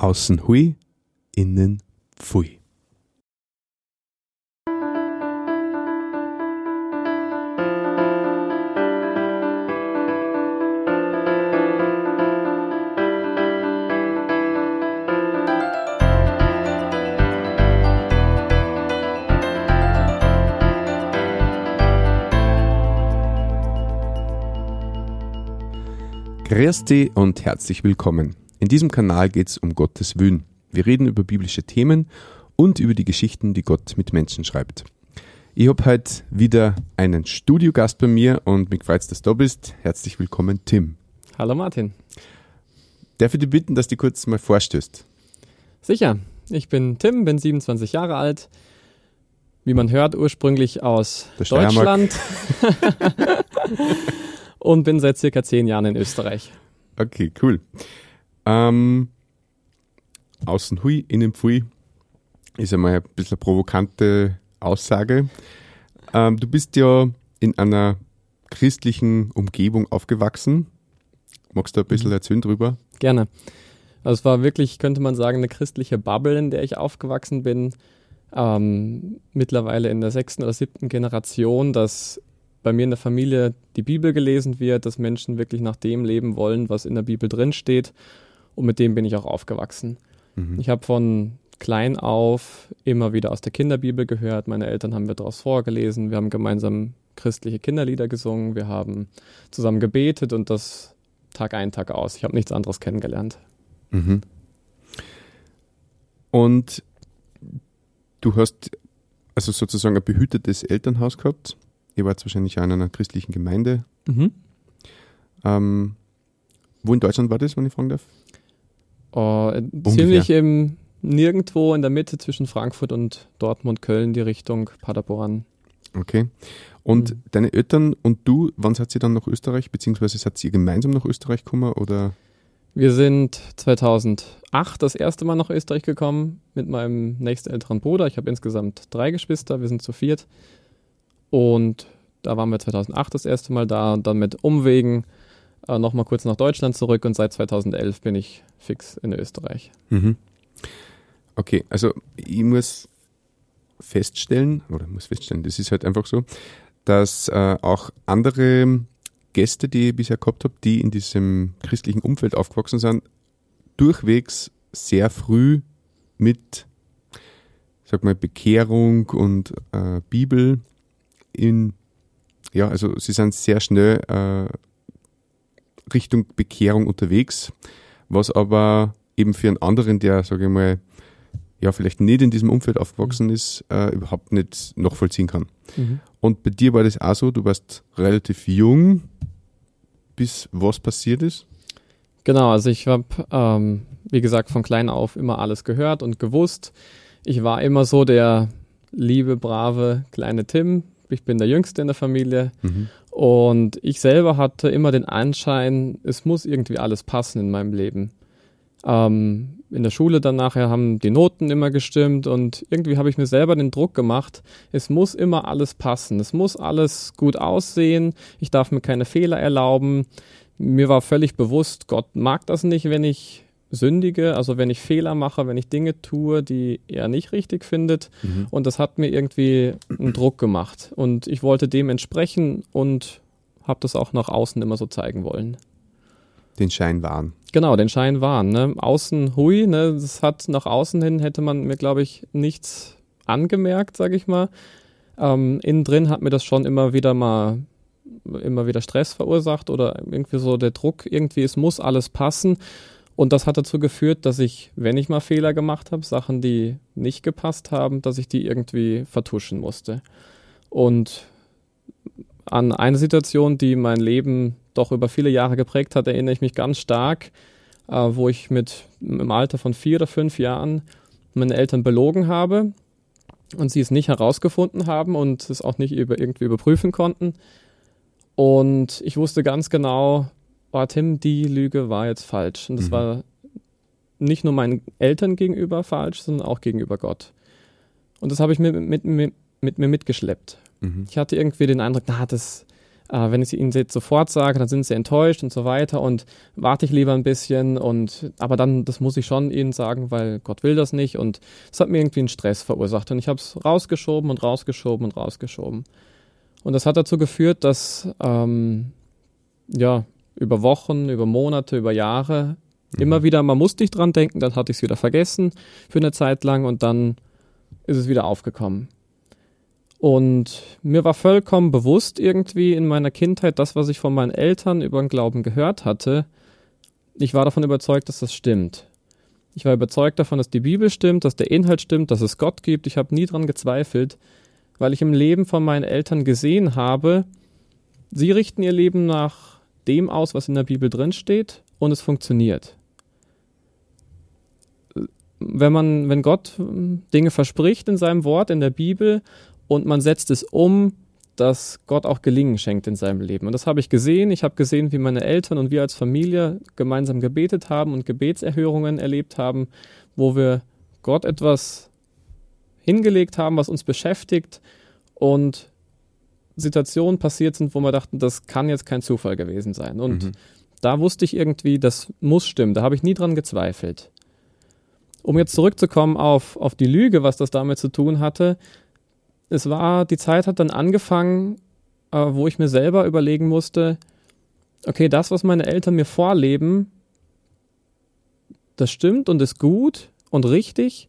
Außen hui, innen pfui. Grüß dich und herzlich willkommen. In diesem Kanal geht es um Gottes Willen. Wir reden über biblische Themen und über die Geschichten, die Gott mit Menschen schreibt. Ich habe heute wieder einen Studiogast bei mir und mich freut dass du da bist. Herzlich willkommen, Tim. Hallo Martin. Darf ich dich bitten, dass du kurz mal vorstößt? Sicher. Ich bin Tim, bin 27 Jahre alt. Wie man hört, ursprünglich aus Deutschland. und bin seit circa zehn Jahren in Österreich. Okay, cool. Ähm, außen hui, innen pfui ist einmal ein bisschen eine provokante Aussage. Ähm, du bist ja in einer christlichen Umgebung aufgewachsen. Magst du ein bisschen Mhm. erzählen drüber? Gerne. Also es war wirklich, könnte man sagen, eine christliche Bubble, in der ich aufgewachsen bin. Ähm, mittlerweile in der sechsten oder siebten Generation, dass bei mir in der Familie die Bibel gelesen wird, dass Menschen wirklich nach dem leben wollen, was in der Bibel drin steht. Und mit dem bin ich auch aufgewachsen. Mhm. Ich habe von klein auf immer wieder aus der Kinderbibel gehört. Meine Eltern haben mir daraus vorgelesen. Wir haben gemeinsam christliche Kinderlieder gesungen. Wir haben zusammen gebetet und das Tag ein, Tag aus. Ich habe nichts anderes kennengelernt. Mhm. Und du hast also sozusagen ein behütetes Elternhaus gehabt. Ihr wart wahrscheinlich auch in einer christlichen Gemeinde. Mhm. Ähm, wo in Deutschland war das, wenn ich fragen darf? Äh, ziemlich im nirgendwo in der Mitte zwischen Frankfurt und Dortmund, Köln, die Richtung Paderborn. Okay. Und Mhm. deine Eltern und du, wann seid ihr dann nach Österreich, beziehungsweise seid ihr gemeinsam nach Österreich gekommen oder? Wir sind 2008 das erste Mal nach Österreich gekommen mit meinem nächstälteren Bruder. Ich habe insgesamt drei Geschwister, wir sind zu viert. Und da waren wir 2008 das erste Mal da und dann mit Umwegen äh, nochmal kurz nach Deutschland zurück und seit 2011 bin ich fix in Österreich. Mhm. Okay, also ich muss feststellen, oder muss feststellen, das ist halt einfach so, dass äh, auch andere Gäste, die ich bisher gehabt habe, die in diesem christlichen Umfeld aufgewachsen sind, durchwegs sehr früh mit, sag mal, Bekehrung und äh, Bibel in, ja, also sie sind sehr schnell äh, Richtung Bekehrung unterwegs, was aber eben für einen anderen, der, sage ich mal, ja, vielleicht nicht in diesem Umfeld aufgewachsen ist, äh, überhaupt nicht nachvollziehen kann. Und bei dir war das auch so, du warst relativ jung, bis was passiert ist. Genau, also ich habe, ähm, wie gesagt, von klein auf immer alles gehört und gewusst. Ich war immer so der liebe, brave kleine Tim. Ich bin der Jüngste in der Familie. Und ich selber hatte immer den Anschein, es muss irgendwie alles passen in meinem Leben. Ähm, in der Schule dann nachher haben die Noten immer gestimmt und irgendwie habe ich mir selber den Druck gemacht, es muss immer alles passen, es muss alles gut aussehen, ich darf mir keine Fehler erlauben. Mir war völlig bewusst, Gott mag das nicht, wenn ich sündige, also wenn ich Fehler mache, wenn ich Dinge tue, die er nicht richtig findet. Und das hat mir irgendwie einen Druck gemacht. Und ich wollte dem entsprechen und habe das auch nach außen immer so zeigen wollen. Den Schein wahren. Genau, den Schein wahren. Ne? Außen hui, ne? das hat nach außen hin hätte man mir, glaube ich, nichts angemerkt, sage ich mal. Ähm, innen drin hat mir das schon immer wieder mal immer wieder Stress verursacht oder irgendwie so der Druck, irgendwie es muss alles passen. Und das hat dazu geführt, dass ich, wenn ich mal Fehler gemacht habe, Sachen, die nicht gepasst haben, dass ich die irgendwie vertuschen musste. Und an eine Situation, die mein Leben doch über viele Jahre geprägt hat, erinnere ich mich ganz stark, äh, wo ich mit im Alter von vier oder fünf Jahren meine Eltern belogen habe und sie es nicht herausgefunden haben und es auch nicht über, irgendwie überprüfen konnten. Und ich wusste ganz genau, oh Tim, die Lüge war jetzt falsch. Und das Mhm. war nicht nur meinen Eltern gegenüber falsch, sondern auch gegenüber Gott. Und das habe ich mit, mit, mit, mit mir mitgeschleppt. Mhm. Ich hatte irgendwie den Eindruck, na, das, äh, wenn ich ihnen jetzt sofort sage, dann sind sie enttäuscht und so weiter und warte ich lieber ein bisschen und aber dann, das muss ich schon ihnen sagen, weil Gott will das nicht und es hat mir irgendwie einen Stress verursacht und ich habe es rausgeschoben und rausgeschoben und rausgeschoben. Und das hat dazu geführt, dass ähm, ja über Wochen, über Monate, über Jahre mhm. immer wieder, man musste nicht dran denken, dann hatte ich es wieder vergessen für eine Zeit lang und dann ist es wieder aufgekommen. Und mir war vollkommen bewusst irgendwie in meiner Kindheit, das, was ich von meinen Eltern über den Glauben gehört hatte, ich war davon überzeugt, dass das stimmt. Ich war überzeugt davon, dass die Bibel stimmt, dass der Inhalt stimmt, dass es Gott gibt. Ich habe nie daran gezweifelt, weil ich im Leben von meinen Eltern gesehen habe, sie richten ihr Leben nach dem aus, was in der Bibel drinsteht, und es funktioniert. Wenn man, wenn Gott Dinge verspricht in seinem Wort, in der Bibel, und man setzt es um, dass Gott auch Gelingen schenkt in seinem Leben. Und das habe ich gesehen. Ich habe gesehen, wie meine Eltern und wir als Familie gemeinsam gebetet haben und Gebetserhörungen erlebt haben, wo wir Gott etwas hingelegt haben, was uns beschäftigt und Situationen passiert sind, wo wir dachten, das kann jetzt kein Zufall gewesen sein. Und mhm. da wusste ich irgendwie, das muss stimmen. Da habe ich nie dran gezweifelt. Um jetzt zurückzukommen auf, auf die Lüge, was das damit zu tun hatte, es war, die Zeit hat dann angefangen, äh, wo ich mir selber überlegen musste, okay, das, was meine Eltern mir vorleben, das stimmt und ist gut und richtig,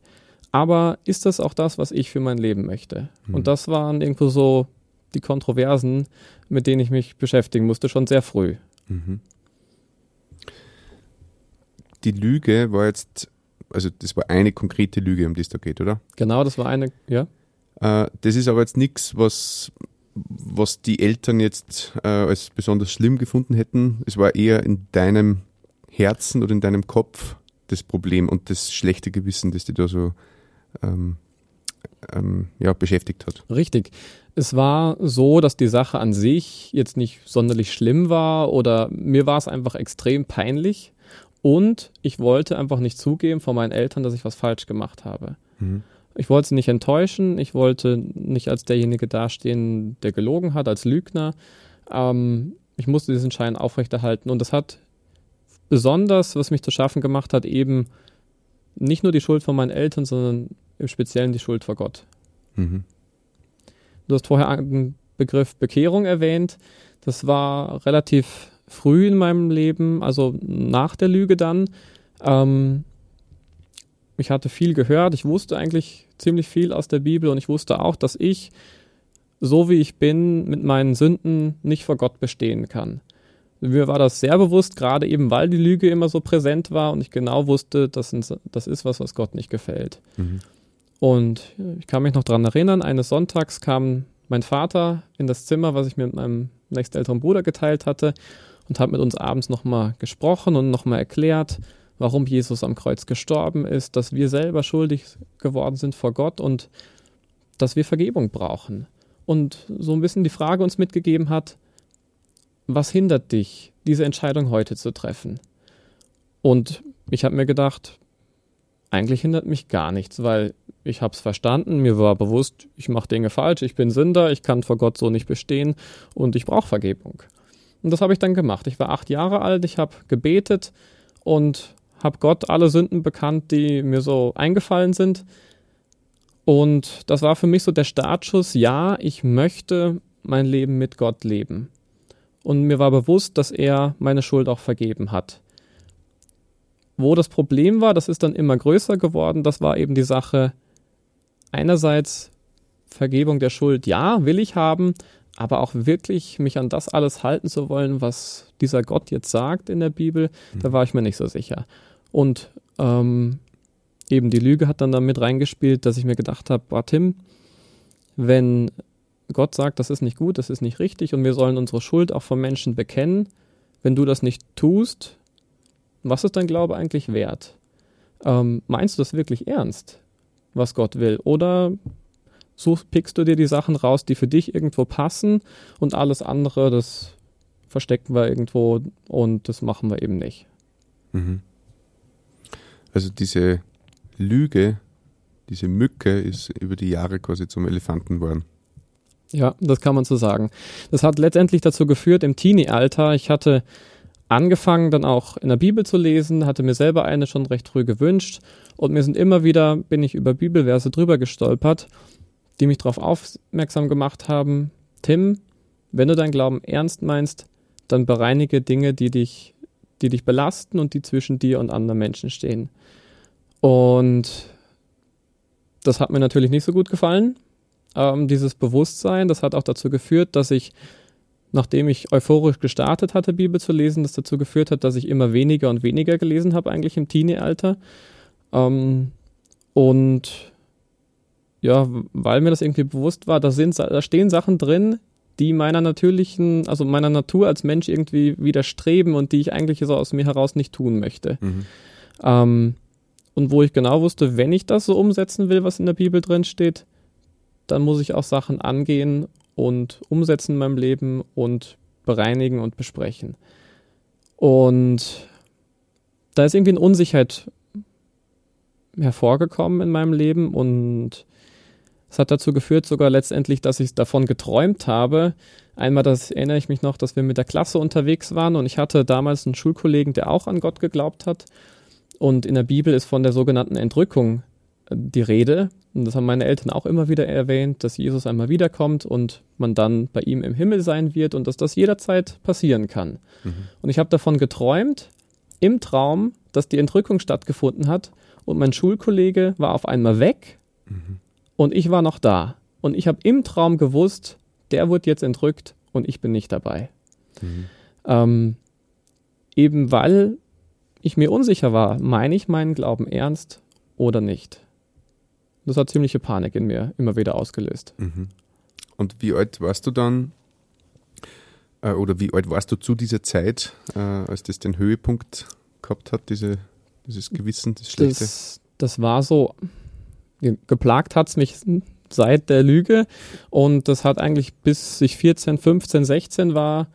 aber ist das auch das, was ich für mein Leben möchte? Mhm. Und das waren irgendwo so die Kontroversen, mit denen ich mich beschäftigen musste, schon sehr früh. Mhm. Die Lüge war jetzt, also das war eine konkrete Lüge, um die es da geht, oder? Genau, das war eine, ja. Äh, das ist aber jetzt nichts, was, was die Eltern jetzt äh, als besonders schlimm gefunden hätten. Es war eher in deinem Herzen oder in deinem Kopf das Problem und das schlechte Gewissen, das dich da so ähm, ähm, ja, beschäftigt hat. Richtig. Es war so, dass die Sache an sich jetzt nicht sonderlich schlimm war oder mir war es einfach extrem peinlich und ich wollte einfach nicht zugeben vor meinen Eltern, dass ich was falsch gemacht habe. Mhm. Ich wollte sie nicht enttäuschen, ich wollte nicht als derjenige dastehen, der gelogen hat, als Lügner. Ähm, ich musste diesen Schein aufrechterhalten und das hat besonders, was mich zu schaffen gemacht hat, eben nicht nur die Schuld von meinen Eltern, sondern im Speziellen die Schuld vor Gott. Mhm. Du hast vorher den Begriff Bekehrung erwähnt. Das war relativ früh in meinem Leben, also nach der Lüge dann. Ähm, ich hatte viel gehört, ich wusste eigentlich ziemlich viel aus der Bibel und ich wusste auch, dass ich, so wie ich bin, mit meinen Sünden nicht vor Gott bestehen kann. Mir war das sehr bewusst, gerade eben weil die Lüge immer so präsent war und ich genau wusste, das, das ist was, was Gott nicht gefällt. Mhm. Und ich kann mich noch daran erinnern, eines Sonntags kam mein Vater in das Zimmer, was ich mit meinem nächstälteren Bruder geteilt hatte und hat mit uns abends nochmal gesprochen und nochmal erklärt, warum Jesus am Kreuz gestorben ist, dass wir selber schuldig geworden sind vor Gott und dass wir Vergebung brauchen. Und so ein bisschen die Frage uns mitgegeben hat, was hindert dich, diese Entscheidung heute zu treffen? Und ich habe mir gedacht, eigentlich hindert mich gar nichts, weil ich habe es verstanden, mir war bewusst, ich mache Dinge falsch, ich bin Sünder, ich kann vor Gott so nicht bestehen und ich brauche Vergebung. Und das habe ich dann gemacht. Ich war acht Jahre alt, ich habe gebetet und habe Gott alle Sünden bekannt, die mir so eingefallen sind. Und das war für mich so der Startschuss, ja, ich möchte mein Leben mit Gott leben. Und mir war bewusst, dass er meine Schuld auch vergeben hat. Wo das Problem war, das ist dann immer größer geworden, das war eben die Sache, einerseits Vergebung der Schuld, ja, will ich haben, aber auch wirklich mich an das alles halten zu wollen, was dieser Gott jetzt sagt in der Bibel, mhm. da war ich mir nicht so sicher. Und ähm, eben die Lüge hat dann damit reingespielt, dass ich mir gedacht habe, boah, Tim, wenn Gott sagt, das ist nicht gut, das ist nicht richtig und wir sollen unsere Schuld auch vom Menschen bekennen, wenn du das nicht tust, was ist dein Glaube eigentlich wert? Ähm, meinst du das wirklich ernst, was Gott will? Oder such, pickst du dir die Sachen raus, die für dich irgendwo passen und alles andere, das verstecken wir irgendwo und das machen wir eben nicht. Mhm. Also diese Lüge, diese Mücke ist über die Jahre quasi zum Elefanten geworden. Ja, das kann man so sagen. Das hat letztendlich dazu geführt, im Teenie-Alter, ich hatte angefangen, dann auch in der Bibel zu lesen, hatte mir selber eine schon recht früh gewünscht und mir sind immer wieder, bin ich über Bibelverse drüber gestolpert, die mich darauf aufmerksam gemacht haben, Tim, wenn du deinen Glauben ernst meinst, dann bereinige Dinge, die dich, die dich belasten und die zwischen dir und anderen Menschen stehen. Und das hat mir natürlich nicht so gut gefallen, ähm, dieses Bewusstsein. Das hat auch dazu geführt, dass ich, nachdem ich euphorisch gestartet hatte, Bibel zu lesen, das dazu geführt hat, dass ich immer weniger und weniger gelesen habe, eigentlich im Teenie-Alter. Ähm, und ja, weil mir das irgendwie bewusst war, da, sind, da stehen Sachen drin, die meiner natürlichen, also meiner Natur als Mensch irgendwie widerstreben und die ich eigentlich so aus mir heraus nicht tun möchte. Mhm. Ähm, und wo ich genau wusste, wenn ich das so umsetzen will, was in der Bibel drin steht, dann muss ich auch Sachen angehen und umsetzen in meinem Leben und bereinigen und besprechen. Und da ist irgendwie eine Unsicherheit hervorgekommen in meinem Leben und es hat dazu geführt sogar letztendlich, dass ich davon geträumt habe. Einmal, das erinnere ich mich noch, dass wir mit der Klasse unterwegs waren und ich hatte damals einen Schulkollegen, der auch an Gott geglaubt hat. Und in der Bibel ist von der sogenannten Entrückung die Rede. Und das haben meine Eltern auch immer wieder erwähnt, dass Jesus einmal wiederkommt und man dann bei ihm im Himmel sein wird und dass das jederzeit passieren kann. Mhm. Und ich habe davon geträumt, im Traum, dass die Entrückung stattgefunden hat und mein Schulkollege war auf einmal weg mhm. und ich war noch da. Und ich habe im Traum gewusst, der wird jetzt entrückt und ich bin nicht dabei. Mhm. Ähm, eben weil ich mir unsicher war, meine ich meinen Glauben ernst oder nicht. Das hat ziemliche Panik in mir immer wieder ausgelöst. Mhm. Und wie alt warst du dann, äh, oder wie alt warst du zu dieser Zeit, äh, als das den Höhepunkt gehabt hat, diese, dieses Gewissen, das Schlechte? Das, das war so, geplagt hat es mich seit der Lüge und das hat eigentlich bis ich 14, 15, 16 war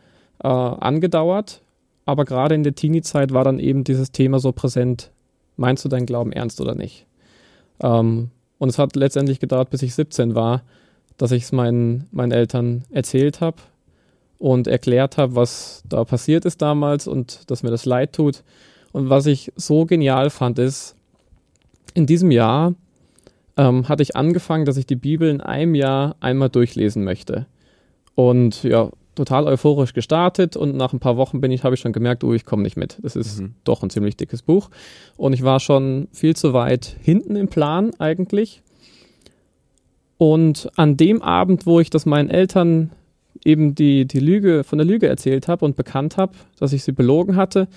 äh, angedauert. Aber gerade in der Teenie-Zeit war dann eben dieses Thema so präsent. Meinst du deinen Glauben ernst oder nicht? Ähm, und es hat letztendlich gedauert, bis ich 17 war, dass ich es meinen, meinen Eltern erzählt habe und erklärt habe, was da passiert ist damals und dass mir das leid tut. Und was ich so genial fand, ist, in diesem Jahr ähm, hatte ich angefangen, dass ich die Bibel in einem Jahr einmal durchlesen möchte. Und ja, total euphorisch gestartet und nach ein paar Wochen bin ich, habe ich schon gemerkt, oh, ich komme nicht mit. Das ist mhm. doch ein ziemlich dickes Buch. Und ich war schon viel zu weit hinten im Plan eigentlich. Und an dem Abend, wo ich das meinen Eltern eben die, die Lüge von der Lüge erzählt habe und bekannt habe, dass ich sie belogen hatte,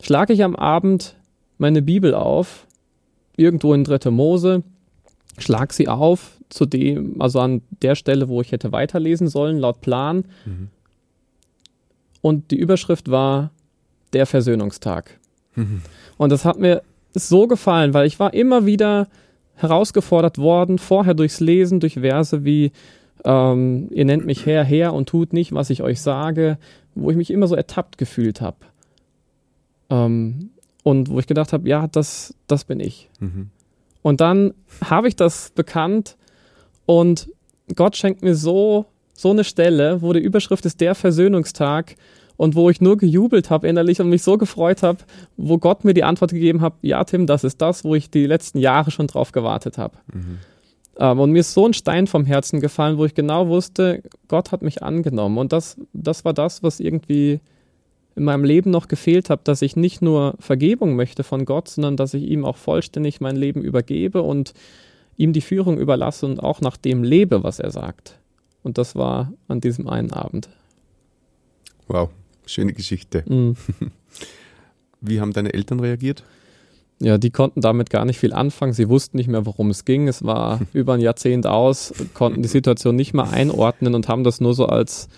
schlage ich am Abend meine Bibel auf, irgendwo in Dritte Mose, schlag sie auf, zu dem, also an der Stelle, wo ich hätte weiterlesen sollen, laut Plan. Mhm. Und die Überschrift war der Versöhnungstag. Mhm. Und das hat mir so gefallen, weil ich war immer wieder herausgefordert worden, vorher durchs Lesen, durch Verse wie ähm, ihr nennt mich Herr, Herr und tut nicht, was ich euch sage, wo ich mich immer so ertappt gefühlt habe. Ähm, und wo ich gedacht habe, ja, das, das bin ich. Mhm. Und dann habe ich das bekannt und Gott schenkt mir so, so eine Stelle, wo die Überschrift ist der Versöhnungstag und wo ich nur gejubelt habe innerlich und mich so gefreut habe, wo Gott mir die Antwort gegeben hat, ja Tim, das ist das, wo ich die letzten Jahre schon drauf gewartet habe. Mhm. Ähm, und mir ist so ein Stein vom Herzen gefallen, wo ich genau wusste, Gott hat mich angenommen. Und das, das war das, was irgendwie in meinem Leben noch gefehlt hat, dass ich nicht nur Vergebung möchte von Gott, sondern dass ich ihm auch vollständig mein Leben übergebe und ihm die Führung überlasse und auch nach dem lebe, was er sagt. Und das war an diesem einen Abend. Wow, schöne Geschichte. Mhm. Wie haben deine Eltern reagiert? Ja, die konnten damit gar nicht viel anfangen. Sie wussten nicht mehr, worum es ging. Es war über ein Jahrzehnt aus, konnten die Situation nicht mehr einordnen und haben das nur so als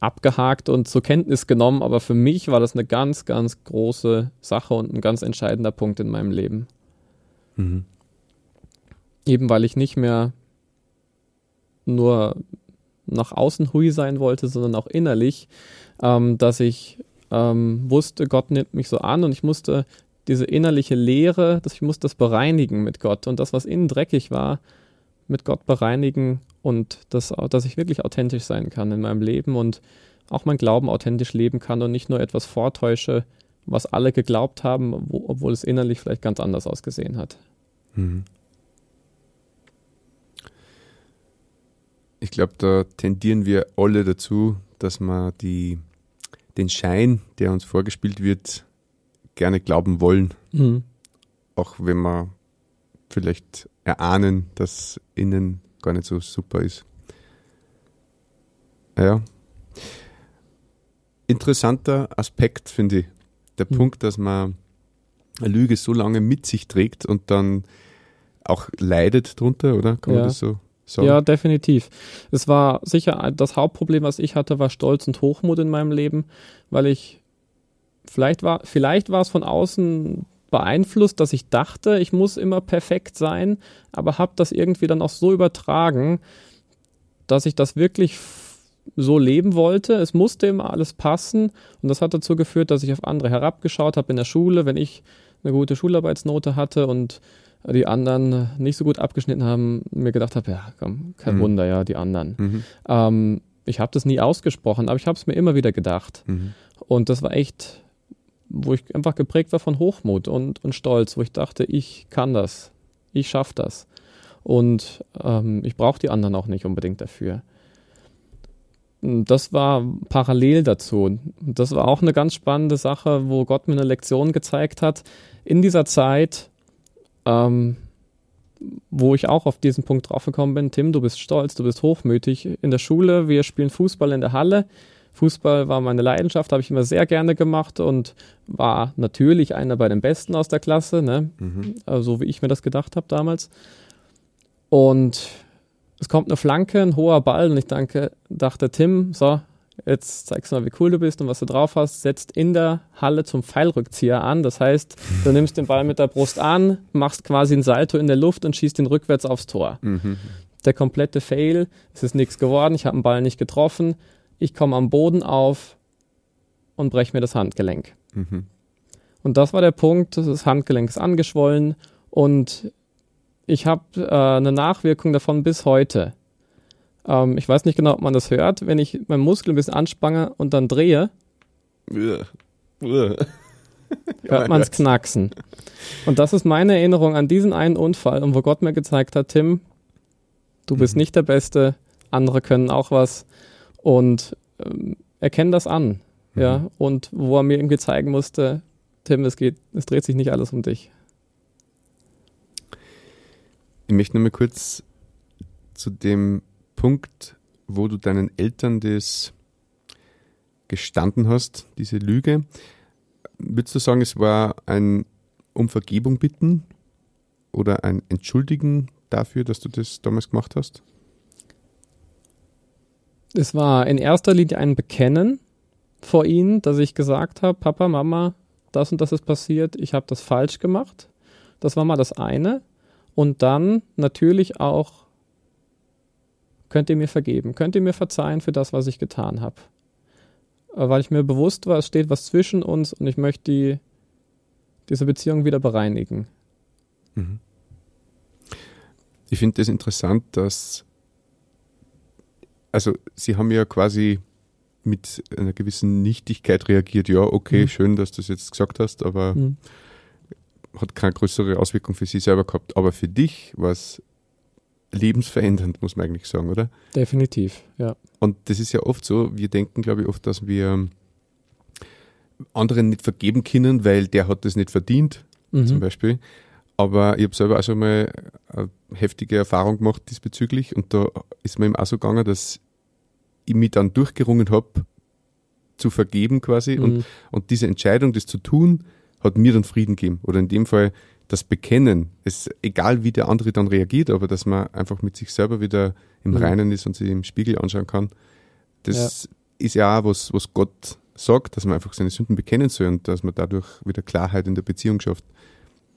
abgehakt und zur Kenntnis genommen. Aber für mich war das eine ganz, ganz große Sache und ein ganz entscheidender Punkt in meinem Leben. Mhm. Eben weil ich nicht mehr nur nach außen hui sein wollte, sondern auch innerlich, ähm, dass ich ähm, wusste, Gott nimmt mich so an und ich musste diese innerliche Leere, dass ich musste das bereinigen mit Gott und das, was innen dreckig war, mit Gott bereinigen und das, dass ich wirklich authentisch sein kann in meinem Leben und auch mein Glauben authentisch leben kann und nicht nur etwas vortäusche, was alle geglaubt haben, wo, obwohl es innerlich vielleicht ganz anders ausgesehen hat. Mhm. Ich glaube, da tendieren wir alle dazu, dass man die, den Schein, der uns vorgespielt wird, gerne glauben wollen. Mhm. Auch wenn wir vielleicht erahnen, dass innen gar nicht so super ist. Ja. Interessanter Aspekt, finde ich. Der mhm. Punkt, dass man eine Lüge so lange mit sich trägt und dann auch leidet drunter, oder? Kann ja. man das so sagen? Ja, definitiv. Es war sicher das Hauptproblem, was ich hatte, war Stolz und Hochmut in meinem Leben, weil ich vielleicht war, vielleicht war es von außen beeinflusst, dass ich dachte, ich muss immer perfekt sein, aber habe das irgendwie dann auch so übertragen, dass ich das wirklich so leben wollte. Es musste immer alles passen und das hat dazu geführt, dass ich auf andere herabgeschaut habe in der Schule, wenn ich eine gute Schularbeitsnote hatte und die anderen nicht so gut abgeschnitten haben, mir gedacht habe, ja, komm, kein mhm. Wunder, ja, die anderen. Mhm. Ähm, ich habe das nie ausgesprochen, aber ich habe es mir immer wieder gedacht. Mhm. Und das war echt wo ich einfach geprägt war von Hochmut und, und Stolz, wo ich dachte, ich kann das, ich schaffe das. Und ähm, ich brauche die anderen auch nicht unbedingt dafür. Das war parallel dazu. Das war auch eine ganz spannende Sache, wo Gott mir eine Lektion gezeigt hat. In dieser Zeit, ähm, wo ich auch auf diesen Punkt draufgekommen bin, Tim, du bist stolz, du bist hochmütig. In der Schule, wir spielen Fußball in der Halle Fußball war meine Leidenschaft, habe ich immer sehr gerne gemacht und war natürlich einer bei den Besten aus der Klasse, ne? Mhm. Also, so wie ich mir das gedacht habe damals. Und es kommt eine Flanke, ein hoher Ball und ich danke, dachte, Tim, so, jetzt zeigst du mal, wie cool du bist und was du drauf hast, setzt in der Halle zum Pfeilrückzieher an. Das heißt, du nimmst den Ball mit der Brust an, machst quasi ein Salto in der Luft und schießt ihn rückwärts aufs Tor. Mhm. Der komplette Fail, es ist nichts geworden, ich habe den Ball nicht getroffen, ich komme am Boden auf und breche mir das Handgelenk. Mhm. Und das war der Punkt, das Handgelenk ist angeschwollen und ich habe äh, eine Nachwirkung davon bis heute. Ähm, ich weiß nicht genau, ob man das hört, wenn ich meinen Muskel ein bisschen anspange und dann drehe. hört man es knacksen. Und das ist meine Erinnerung an diesen einen Unfall und wo Gott mir gezeigt hat, Tim, du bist mhm. nicht der Beste, andere können auch was und ähm, erkenne das an. Mhm. Ja, und wo er mir irgendwie zeigen musste, Tim, es geht, es dreht sich nicht alles um dich. Ich möchte nur mal kurz zu dem Punkt, wo du deinen Eltern das gestanden hast, diese Lüge. Würdest du sagen, es war ein um Vergebung bitten oder ein Entschuldigen dafür, dass du das damals gemacht hast? Es war in erster Linie ein Bekennen vor ihnen, dass ich gesagt habe, Papa, Mama, das und das ist passiert, ich habe das falsch gemacht. Das war mal das eine. Und dann natürlich auch, könnt ihr mir vergeben, könnt ihr mir verzeihen für das, was ich getan habe. Weil ich mir bewusst war, es steht was zwischen uns und ich möchte die, diese Beziehung wieder bereinigen. Mhm. Ich finde das interessant, dass also Sie haben ja quasi mit einer gewissen Nichtigkeit reagiert. Ja, okay, mhm. schön, dass du das jetzt gesagt hast, aber mhm. hat keine größere Auswirkung für Sie selber gehabt. Aber für dich war es lebensverändernd, muss man eigentlich sagen, oder? Definitiv, ja. Und das ist ja oft so, wir denken, glaube ich, oft, dass wir anderen nicht vergeben können, weil der hat das nicht verdient, mhm. zum Beispiel. Aber ich habe selber auch schon mal eine heftige Erfahrung gemacht diesbezüglich und da ist mir eben auch so gegangen, dass ich mich dann durchgerungen habe, zu vergeben quasi mhm. und, und diese Entscheidung, das zu tun, hat mir dann Frieden gegeben. Oder in dem Fall das Bekennen, es, egal wie der andere dann reagiert, aber dass man einfach mit sich selber wieder im mhm. Reinen ist und sich im Spiegel anschauen kann, das ja. ist ja auch was, was Gott sagt, dass man einfach seine Sünden bekennen soll und dass man dadurch wieder Klarheit in der Beziehung schafft.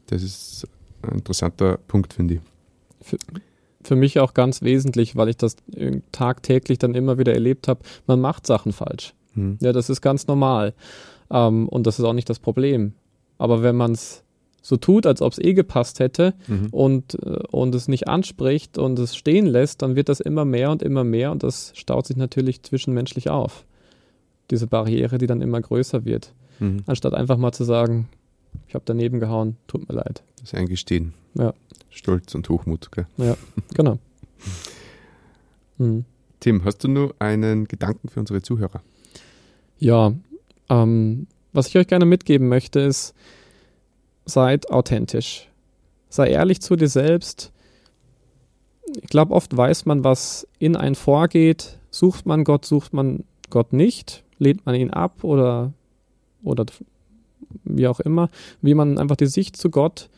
Das ist ein interessanter Punkt, finde ich. Für, für, mich auch ganz wesentlich, weil ich das tagtäglich dann immer wieder erlebt habe. Man macht Sachen falsch. Hm. Ja, das ist ganz normal. Ähm, und das ist auch nicht das Problem. Aber wenn man es so tut, als ob es eh gepasst hätte mhm. und, äh, und es nicht anspricht und es stehen lässt, dann wird das immer mehr und immer mehr und das staut sich natürlich zwischenmenschlich auf. Diese Barriere, die dann immer größer wird. Mhm. Anstatt einfach mal zu sagen, ich habe daneben gehauen, tut mir leid. Das Eingestehen. Ja. Stolz und Hochmut, gell? Ja, genau. mhm. Tim, hast du nur einen Gedanken für unsere Zuhörer? Ja, ähm, was ich euch gerne mitgeben möchte, ist, seid authentisch. Sei ehrlich zu dir selbst. Ich glaube, oft weiß man, was in einen vorgeht. Sucht man Gott, sucht man Gott nicht, lehnt man ihn ab oder, oder wie auch immer, wie man einfach die Sicht zu Gott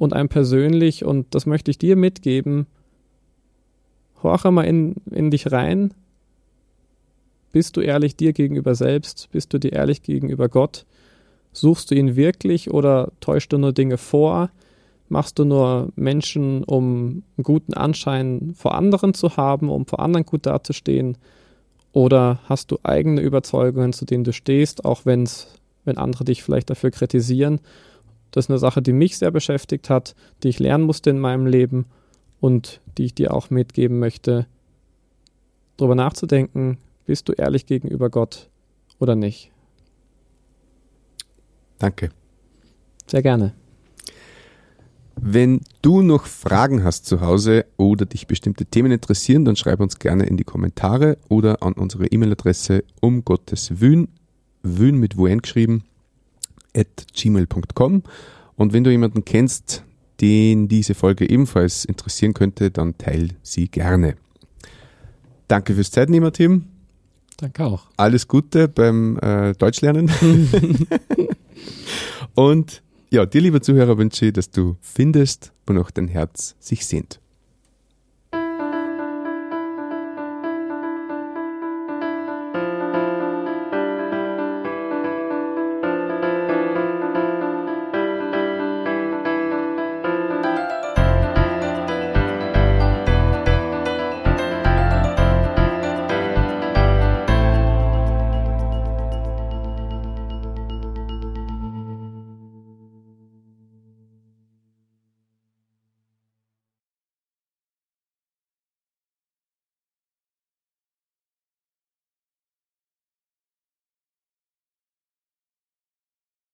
und einem persönlich, und das möchte ich dir mitgeben, horche mal in, in dich rein. Bist du ehrlich dir gegenüber selbst? Bist du dir ehrlich gegenüber Gott? Suchst du ihn wirklich oder täuschst du nur Dinge vor? Machst du nur Menschen, um einen guten Anschein vor anderen zu haben, um vor anderen gut dazustehen? Oder hast du eigene Überzeugungen, zu denen du stehst, auch wenn's, wenn andere dich vielleicht dafür kritisieren? Das ist eine Sache, die mich sehr beschäftigt hat, die ich lernen musste in meinem Leben und die ich dir auch mitgeben möchte, darüber nachzudenken, bist du ehrlich gegenüber Gott oder nicht? Danke. Sehr gerne. Wenn du noch Fragen hast zu Hause oder dich bestimmte Themen interessieren, dann schreib uns gerne in die Kommentare oder an unsere E-Mail-Adresse um Gottes Wün, Wün mit Wun geschrieben, gmail.com. Und wenn du jemanden kennst, den diese Folge ebenfalls interessieren könnte, dann teil sie gerne. Danke fürs Zeitnehmer, Tim. Danke auch. Alles Gute beim äh, Deutschlernen. Und ja, dir, lieber Zuhörer, wünsche ich, dass du findest, wonach dein Herz sich sehnt.